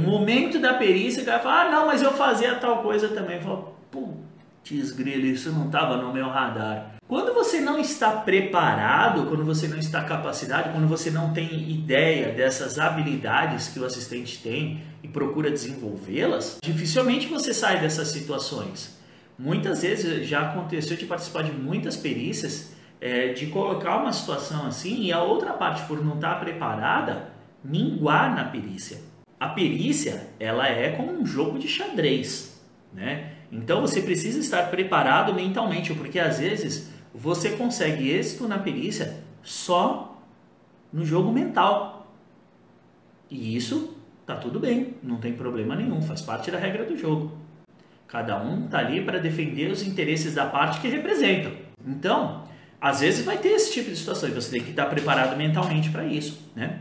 momento da perícia, o cara fala, ah, não, mas eu fazia tal coisa também. Fala, putz, grilo, isso não estava no meu radar. Quando você não está preparado, quando você não está capacitado, quando você não tem ideia dessas habilidades que o assistente tem e procura desenvolvê-las, dificilmente você sai dessas situações. Muitas vezes já aconteceu de participar de muitas perícias, é, de colocar uma situação assim e a outra parte, por não estar preparada, minguar na perícia. A perícia, ela é como um jogo de xadrez, né? Então você precisa estar preparado mentalmente, porque às vezes você consegue êxito na perícia só no jogo mental. E isso tá tudo bem, não tem problema nenhum, faz parte da regra do jogo. Cada um tá ali para defender os interesses da parte que representam. Então, às vezes vai ter esse tipo de situação e você tem que estar preparado mentalmente para isso, né?